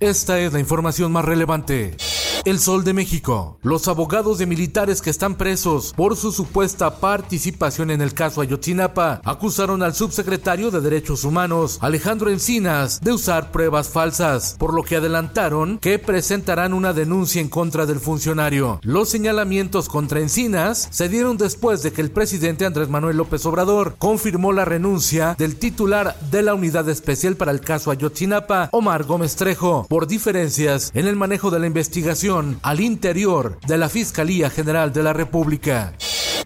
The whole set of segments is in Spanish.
Esta es la información más relevante. El Sol de México. Los abogados de militares que están presos por su supuesta participación en el caso Ayotzinapa acusaron al subsecretario de Derechos Humanos, Alejandro Encinas, de usar pruebas falsas, por lo que adelantaron que presentarán una denuncia en contra del funcionario. Los señalamientos contra Encinas se dieron después de que el presidente Andrés Manuel López Obrador confirmó la renuncia del titular de la Unidad Especial para el caso Ayotzinapa, Omar Gómez Trejo, por diferencias en el manejo de la investigación al interior de la Fiscalía General de la República.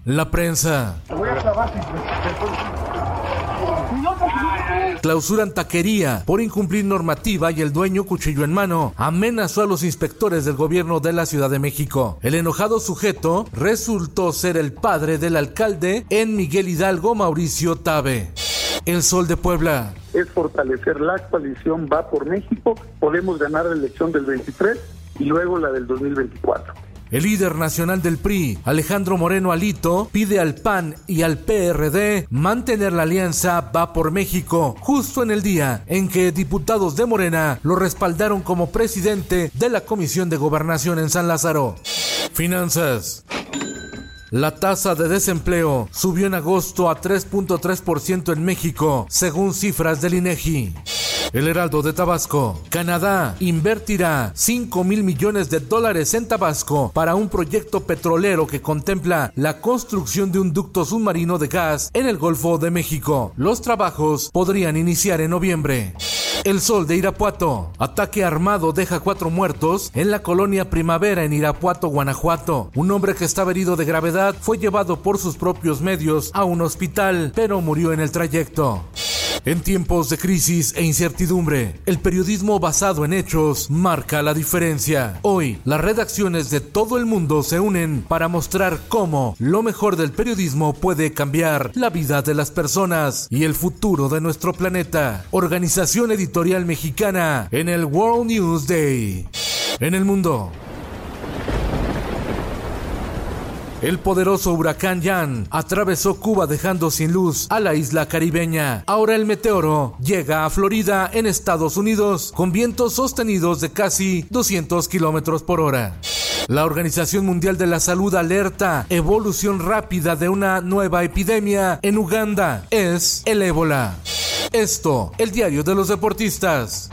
La prensa. Clausuran taquería por incumplir normativa y el dueño, cuchillo en mano, amenazó a los inspectores del gobierno de la Ciudad de México. El enojado sujeto resultó ser el padre del alcalde en Miguel Hidalgo, Mauricio Tabe. El Sol de Puebla. Es fortalecer la coalición Va por México. Podemos ganar la elección del 23 y luego la del 2024. El líder nacional del PRI, Alejandro Moreno Alito, pide al PAN y al PRD mantener la alianza Va por México, justo en el día en que diputados de Morena lo respaldaron como presidente de la Comisión de Gobernación en San Lázaro. Finanzas. La tasa de desempleo subió en agosto a 3.3% en México, según cifras del INEGI. El Heraldo de Tabasco. Canadá invertirá 5 mil millones de dólares en Tabasco para un proyecto petrolero que contempla la construcción de un ducto submarino de gas en el Golfo de México. Los trabajos podrían iniciar en noviembre. El Sol de Irapuato. Ataque armado deja cuatro muertos en la colonia Primavera en Irapuato, Guanajuato. Un hombre que estaba herido de gravedad fue llevado por sus propios medios a un hospital, pero murió en el trayecto. En tiempos de crisis e incertidumbre, el periodismo basado en hechos marca la diferencia. Hoy, las redacciones de todo el mundo se unen para mostrar cómo lo mejor del periodismo puede cambiar la vida de las personas y el futuro de nuestro planeta. Organización Editorial Mexicana en el World News Day. En el mundo. El poderoso huracán Jan atravesó Cuba dejando sin luz a la isla caribeña. Ahora el meteoro llega a Florida en Estados Unidos con vientos sostenidos de casi 200 kilómetros por hora. La Organización Mundial de la Salud alerta evolución rápida de una nueva epidemia en Uganda. Es el ébola. Esto, el diario de los deportistas.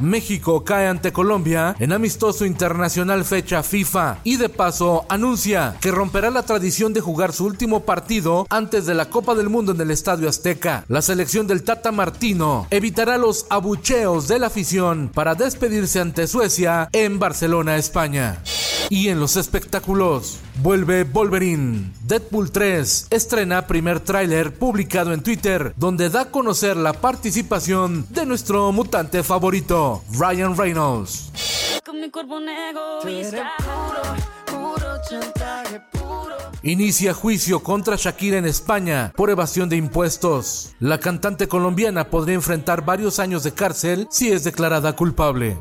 México cae ante Colombia en amistoso internacional fecha FIFA y de paso anuncia que romperá la tradición de jugar su último partido antes de la Copa del Mundo en el Estadio Azteca. La selección del Tata Martino evitará los abucheos de la afición para despedirse ante Suecia en Barcelona, España. Y en los espectáculos, vuelve Wolverine. Deadpool 3 estrena primer tráiler publicado en Twitter donde da a conocer la participación de nuestro mutante favorito, Ryan Reynolds. Inicia juicio contra Shakira en España por evasión de impuestos. La cantante colombiana podría enfrentar varios años de cárcel si es declarada culpable.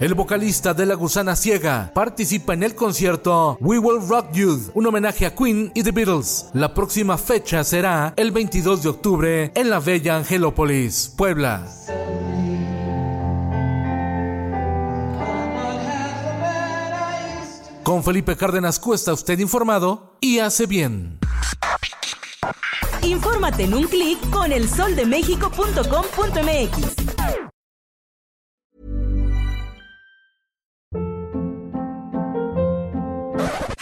El vocalista de La Gusana Ciega participa en el concierto We Will Rock You, un homenaje a Queen y The Beatles. La próxima fecha será el 22 de octubre en la bella Angelópolis, Puebla. Con Felipe Cárdenas Cuesta, usted informado y hace bien. Infórmate en un clic con elsoldemexico.com.mx.